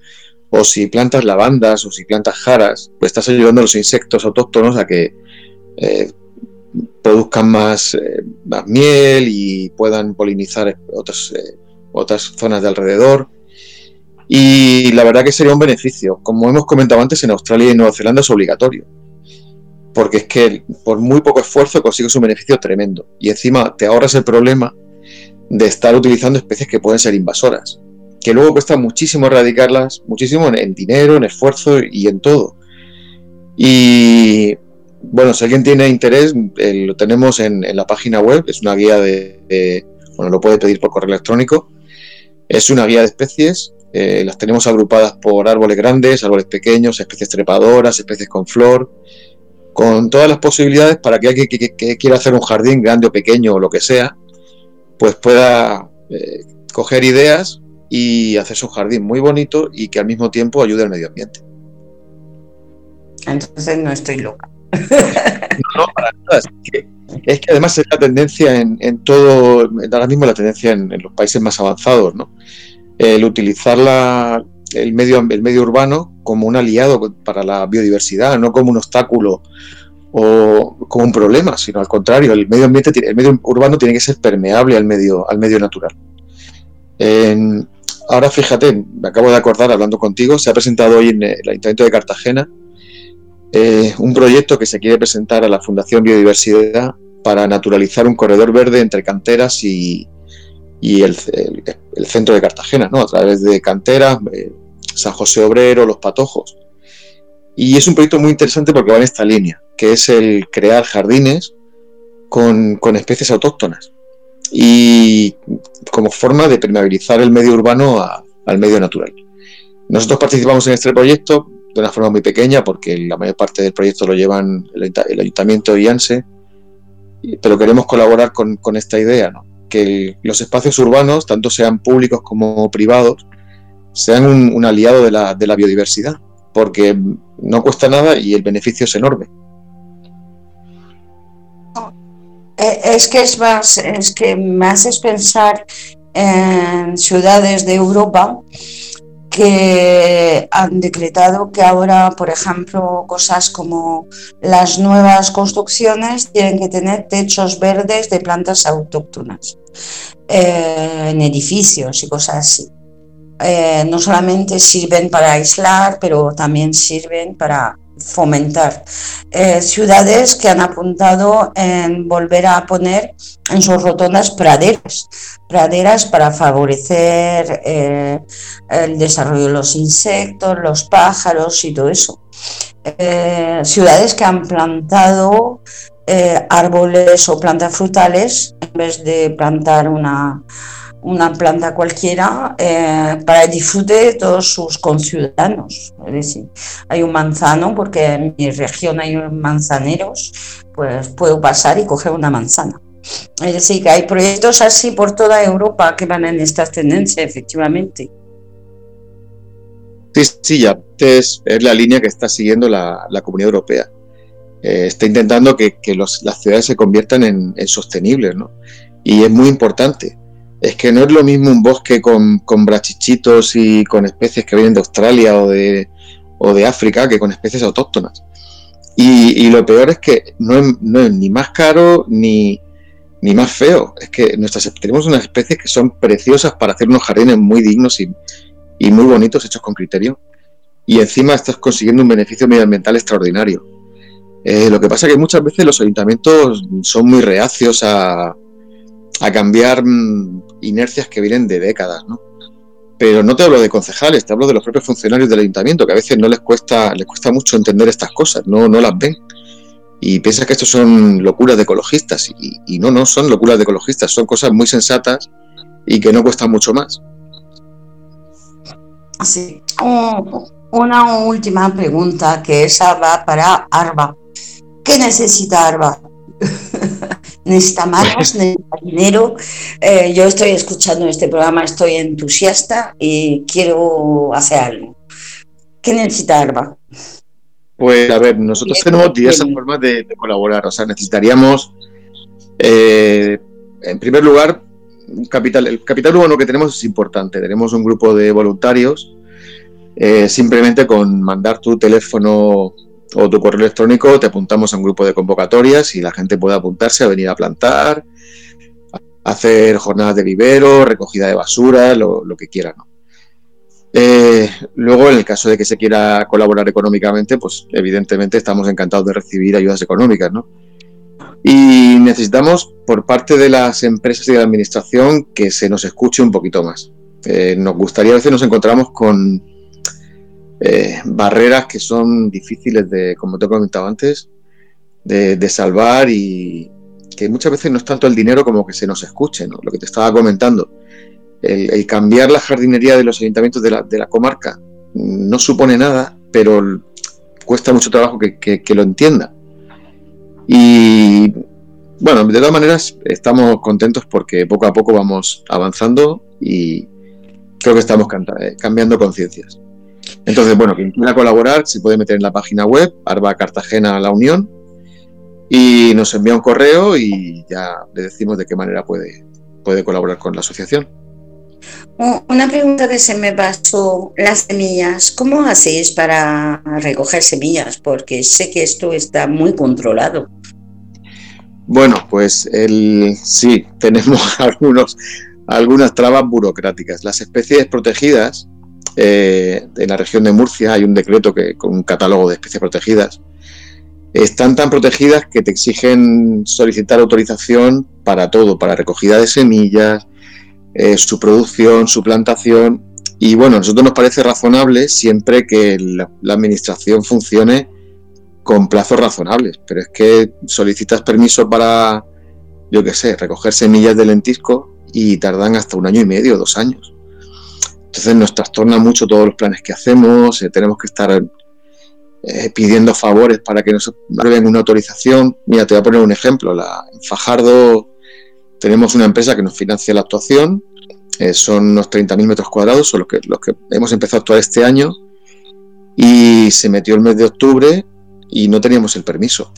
[SPEAKER 3] O si plantas lavandas o si plantas jaras, pues estás ayudando a los insectos autóctonos a que eh, produzcan más, eh, más, miel y puedan polinizar otras, eh, otras zonas de alrededor. Y la verdad que sería un beneficio. Como hemos comentado antes, en Australia y Nueva Zelanda es obligatorio porque es que por muy poco esfuerzo consigues un beneficio tremendo y encima te ahorras el problema de estar utilizando especies que pueden ser invasoras, que luego cuesta muchísimo erradicarlas, muchísimo en, dinero, en esfuerzo y en todo. Y bueno, si alguien tiene interés, eh, lo tenemos en, la página web, es una guía de, bueno, lo puede pedir por correo electrónico, es una guía de especies, eh, las tenemos agrupadas por árboles grandes, árboles pequeños, especies trepadoras, especies con flor, con todas las posibilidades para que alguien que, quiera hacer un jardín grande o pequeño o lo que sea, pues pueda eh, coger ideas y hacerse un jardín muy bonito y que al mismo tiempo ayude al medio ambiente.
[SPEAKER 2] Entonces no estoy loca.
[SPEAKER 3] No, para nada. Es que, además es la tendencia en, todo, ahora mismo la tendencia en, los países más avanzados, ¿no? El utilizar el, medio, urbano como un aliado para la biodiversidad, no como un obstáculo o como un problema, sino al contrario, el medio ambiente, el medio urbano tiene que ser permeable al medio natural. ahora fíjate, me acabo de acordar hablando contigo, se ha presentado hoy en el Ayuntamiento de Cartagena eh, un proyecto que se quiere presentar a la Fundación Biodiversidad para naturalizar un corredor verde entre canteras y, el, centro de Cartagena, ¿no? a través de canteras, eh, San José Obrero, Los Patojos. Y es un proyecto muy interesante porque va en esta línea, que es el crear jardines con, especies autóctonas y como forma de permeabilizar el medio urbano al medio natural. Nosotros participamos en este proyecto de una forma muy pequeña porque la mayor parte del proyecto lo llevan el, Ayuntamiento y ANSE, pero queremos colaborar con, esta idea, que los espacios urbanos, tanto sean públicos como privados, sean un, aliado de la, de la, biodiversidad, porque no cuesta nada y el beneficio es enorme.
[SPEAKER 2] Eh, es que es más, es que me haces pensar en ciudades de Europa que han decretado que ahora, por ejemplo, cosas como las nuevas construcciones tienen que tener techos verdes de plantas autóctonas eh, en edificios y cosas así. Eh, no solamente sirven para aislar, pero también sirven para fomentar. Eh, ciudades que han apuntado en volver a poner en sus rotondas praderas, praderas para favorecer eh, el desarrollo de los insectos, los pájaros y todo eso. Eh, ciudades que han plantado árboles o plantas frutales en vez de plantar una, una planta cualquiera eh, para el disfrute de todos sus conciudadanos. Es decir, hay un manzano, porque en mi región hay manzaneros, pues puedo pasar y coger una manzana. Es decir, que hay proyectos así por toda Europa que van en estas tendencias, efectivamente.
[SPEAKER 3] Sí, sí, ya es, es la línea que está siguiendo la, Comunidad Europea. Eh, está intentando que, las ciudades se conviertan en sostenibles, ¿no? Y es muy importante es que no es lo mismo un bosque con, brachichitos y con especies que vienen de Australia o de, o de África que con especies autóctonas. Y, lo peor es que no es, ni más caro ni, más feo. Es que nuestras, tenemos unas especies que son preciosas para hacer unos jardines muy dignos y, muy bonitos hechos con criterio. Y encima estás consiguiendo un beneficio medioambiental extraordinario. Eh, lo que pasa es que muchas veces los ayuntamientos son muy reacios a, a cambiar mm, inercias que vienen de décadas, ¿no? Pero no te hablo de concejales, te hablo de los propios funcionarios del ayuntamiento, que a veces no les cuesta, les cuesta mucho entender estas cosas, no, no las ven. Y piensas que esto son locuras de ecologistas, y, no, no son locuras de ecologistas, son cosas muy sensatas y que no cuestan mucho más.
[SPEAKER 2] Sí. una última pregunta que esa va para Arba. ¿Qué necesita Arba? necesita manos, necesita dinero. Eh, yo estoy escuchando este programa, estoy entusiasta y quiero hacer algo. ¿Qué necesita Arba?
[SPEAKER 3] Pues a ver, nosotros tenemos diversas formas de, colaborar. O sea, necesitaríamos, eh, en primer lugar, capital. El capital humano que tenemos es importante. Tenemos un grupo de voluntarios. Eh, simplemente con mandar tu teléfono o tu correo electrónico, te apuntamos a un grupo de convocatorias y la gente puede apuntarse a venir a plantar, a hacer jornadas de vivero, recogida de basura, lo, que quieran. Eh, luego, en el caso de que se quiera colaborar económicamente, pues evidentemente estamos encantados de recibir ayudas económicas, ¿no? Y necesitamos por parte de las empresas y de la administración que se nos escuche un poquito más. Eh, nos gustaría, a veces nos encontramos con eh, barreras que son difíciles de, como te he comentado antes, de, salvar y que muchas veces no es tanto el dinero como que se nos escuche, lo que te estaba comentando. El, cambiar la jardinería de los ayuntamientos de la, de la, comarca no supone nada, pero cuesta mucho trabajo que, que, lo entienda. Y bueno, de todas maneras estamos contentos porque poco a poco vamos avanzando y creo que estamos eh, cambiando conciencias. Entonces, bueno, quien quiera colaborar se puede meter en la página web, Arba Cartagena La Unión, y nos envía un correo y ya le decimos de qué manera puede, puede colaborar con la asociación.
[SPEAKER 2] Una pregunta que se me pasó, las semillas, ¿cómo hacéis para recoger semillas? Porque sé que esto está muy controlado.
[SPEAKER 3] Bueno, pues el, sí, tenemos algunos, algunas trabas burocráticas. Las especies protegidas eh, en la región de Murcia hay un decreto que, con un catálogo de especies protegidas. Están tan protegidas que te exigen solicitar autorización para todo, para recogida de semillas, eh, su producción, su plantación. Y bueno, a nosotros nos parece razonable siempre que la, administración funcione con plazos razonables. Pero es que solicitas permiso para, yo qué sé, recoger semillas de lentisco y tardan hasta un año y medio, dos años. Entonces nos trastorna mucho todos los planes que hacemos, eh, tenemos que estar eh, pidiendo favores para que nos aprueben una autorización. Mira, te voy a poner un ejemplo. La, en Fajardo tenemos una empresa que nos financia la actuación, eh, son unos 30.000 metros cuadrados, son los que, los que hemos empezado a actuar este año, y se metió el mes de octubre y no teníamos el permiso.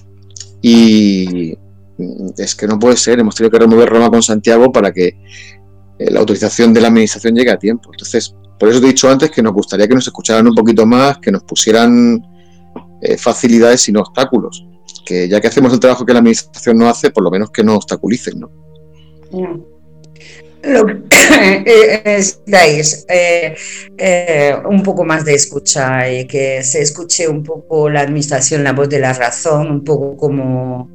[SPEAKER 3] Y es que no puede ser, hemos tenido que remover Roma con Santiago para que la autorización de la administración llega a tiempo. Entonces, por eso te he dicho antes que nos gustaría que nos escucharan un poquito más, que nos pusieran eh, facilidades y no obstáculos. Que ya que hacemos el trabajo que la administración no hace, por lo menos que no obstaculicen, ¿no?
[SPEAKER 2] Lo que necesitáis eh, eh, un poco más de escucha y que se escuche un poco la administración, la voz de la razón, un poco como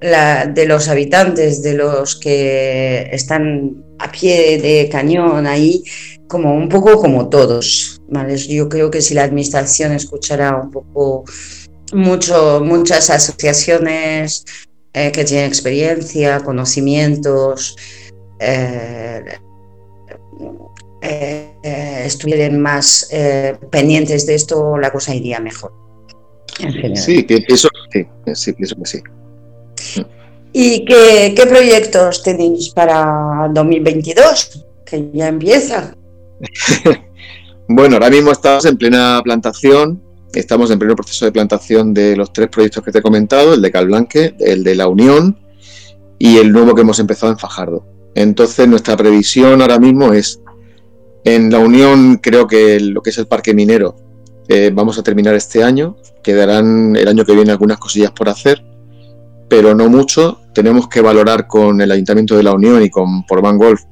[SPEAKER 2] la de los habitantes, de los que están a pie de cañón ahí, como un poco como todos. ¿vale? Yo creo que si la administración escuchara un poco mucho, muchas asociaciones eh, que tienen experiencia, conocimientos, eh, eh, estuvieran más eh, pendientes de esto, la cosa iría mejor.
[SPEAKER 3] Sí, eso, sí, sí, pienso que sí.
[SPEAKER 2] ¿Y qué, proyectos tenéis para 2022? Que ya empieza.
[SPEAKER 3] bueno, ahora mismo estamos en plena plantación. Estamos en pleno proceso de plantación de los tres proyectos que te he comentado, el de Calblanque, el de La Unión y el nuevo que hemos empezado en Fajardo. Entonces nuestra previsión ahora mismo es, en la Unión creo que lo que es el parque minero eh, vamos a terminar este año, quedarán el año que viene algunas cosillas por hacer, pero no mucho. Tenemos que valorar con el Ayuntamiento de la Unión y con Portman Golf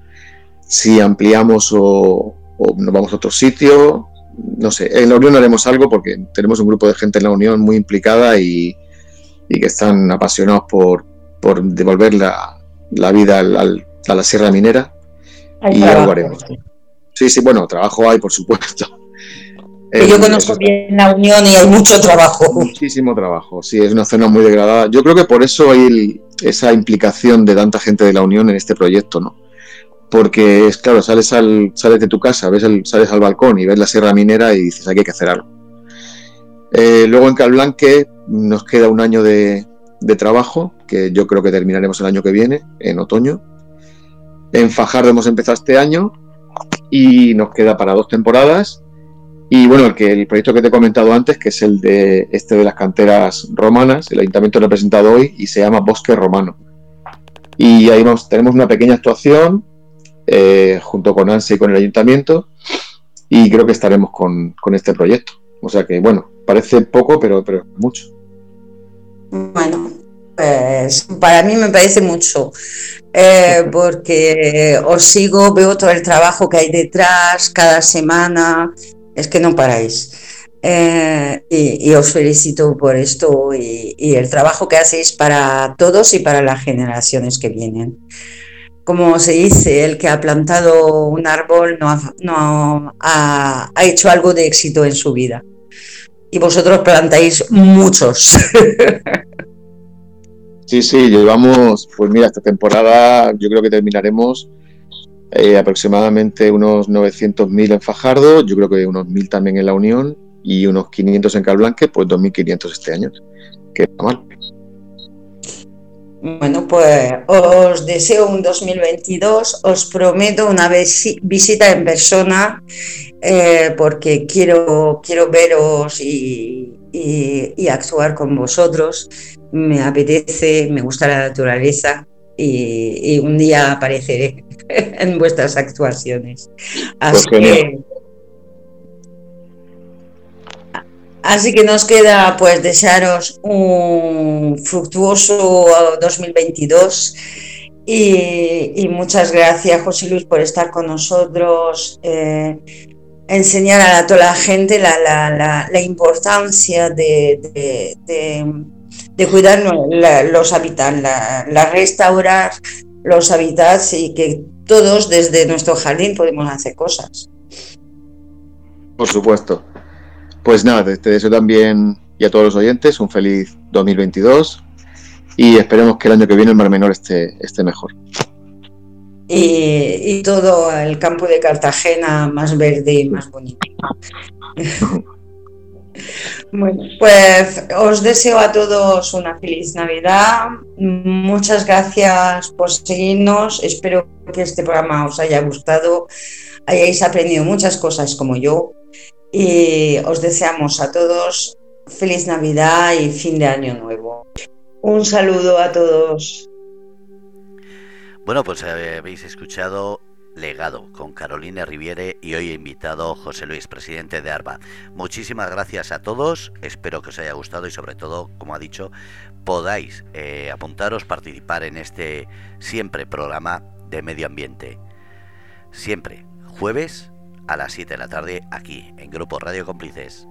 [SPEAKER 3] si ampliamos o, nos vamos a otro sitio. No sé, en la Unión haremos algo porque tenemos un grupo de gente en la Unión muy implicada y, que están apasionados por, devolver la, vida al, a la Sierra Minera y algo haremos. Sí, sí, bueno, trabajo hay, por supuesto.
[SPEAKER 2] Yo eh, conozco bien la Unión y hay mucho trabajo.
[SPEAKER 3] Muchísimo trabajo, sí, es una zona muy degradada. Yo creo que por eso hay esa implicación de tanta gente de la Unión en este proyecto, ¿no? Porque es claro, sales, al, sales de tu casa, ves el, sales al balcón y ves la Sierra Minera y dices, aquí hay que hacer algo. Eh, luego en Calblanque nos queda un año de, de trabajo, que yo creo que terminaremos el año que viene, en otoño, en Fajardo hemos empezado este año y nos queda para dos temporadas. Y bueno, el, que, el proyecto que te he comentado antes, que es el de este de las canteras romanas, el ayuntamiento lo ha presentado hoy y se llama Bosque Romano. Y ahí tenemos una pequeña actuación eh, junto con ANSE y con el ayuntamiento y creo que estaremos con, con, este proyecto. O sea que bueno, parece poco, pero, pero mucho.
[SPEAKER 2] Bueno, pues para mí me parece mucho, eh, porque os sigo, veo todo el trabajo que hay detrás cada semana, es que no paráis. Eh, y, os felicito por esto y, el trabajo que hacéis para todos y para las generaciones que vienen. Como se dice, el que ha plantado un árbol no, ha, ha hecho algo de éxito en su vida. Y vosotros plantáis muchos.
[SPEAKER 3] Sí, sí, llevamos, pues mira, esta temporada yo creo que terminaremos eh, aproximadamente unos 900.000 en Fajardo, yo creo que unos 1.000 también en La Unión y unos 500 en Calblanque, pues 2.500 este año, que está mal.
[SPEAKER 2] Bueno, pues os deseo un 2022, os prometo una visita en persona eh, porque quiero, quiero veros y, y, actuar con vosotros. Me apetece, me gusta la naturaleza y, un día apareceré en vuestras actuaciones. Así pues que, así que nos queda pues desearos un fructuoso 2022. Y, muchas gracias, José Luis, por estar con nosotros. Eh, enseñar a toda la gente la, importancia de, de, cuidar los hábitats, la, restaurar los hábitats y que todos desde nuestro jardín podemos hacer cosas.
[SPEAKER 3] Por supuesto. Pues nada, te deseo también y a todos los oyentes un feliz 2022 y esperemos que el año que viene el Mar Menor esté, esté mejor
[SPEAKER 2] y, todo el campo de Cartagena más verde y más bonito. Bueno, pues os deseo a todos una feliz Navidad. Muchas gracias por seguirnos. Espero que este programa os haya gustado, hayáis aprendido muchas cosas como yo. Y os deseamos a todos feliz Navidad y fin de año nuevo. Un saludo a todos.
[SPEAKER 1] Bueno, pues eh, habéis escuchado Legado con Carolina Riviere y hoy invitado José Luis, presidente de ARBA. Muchísimas gracias a todos, espero que os haya gustado y sobre todo, como ha dicho, podáis eh, apuntaros, participar en este siempre programa de medio ambiente. Siempre, jueves a las 7 de la tarde aquí en Grupo Radio Cómplices.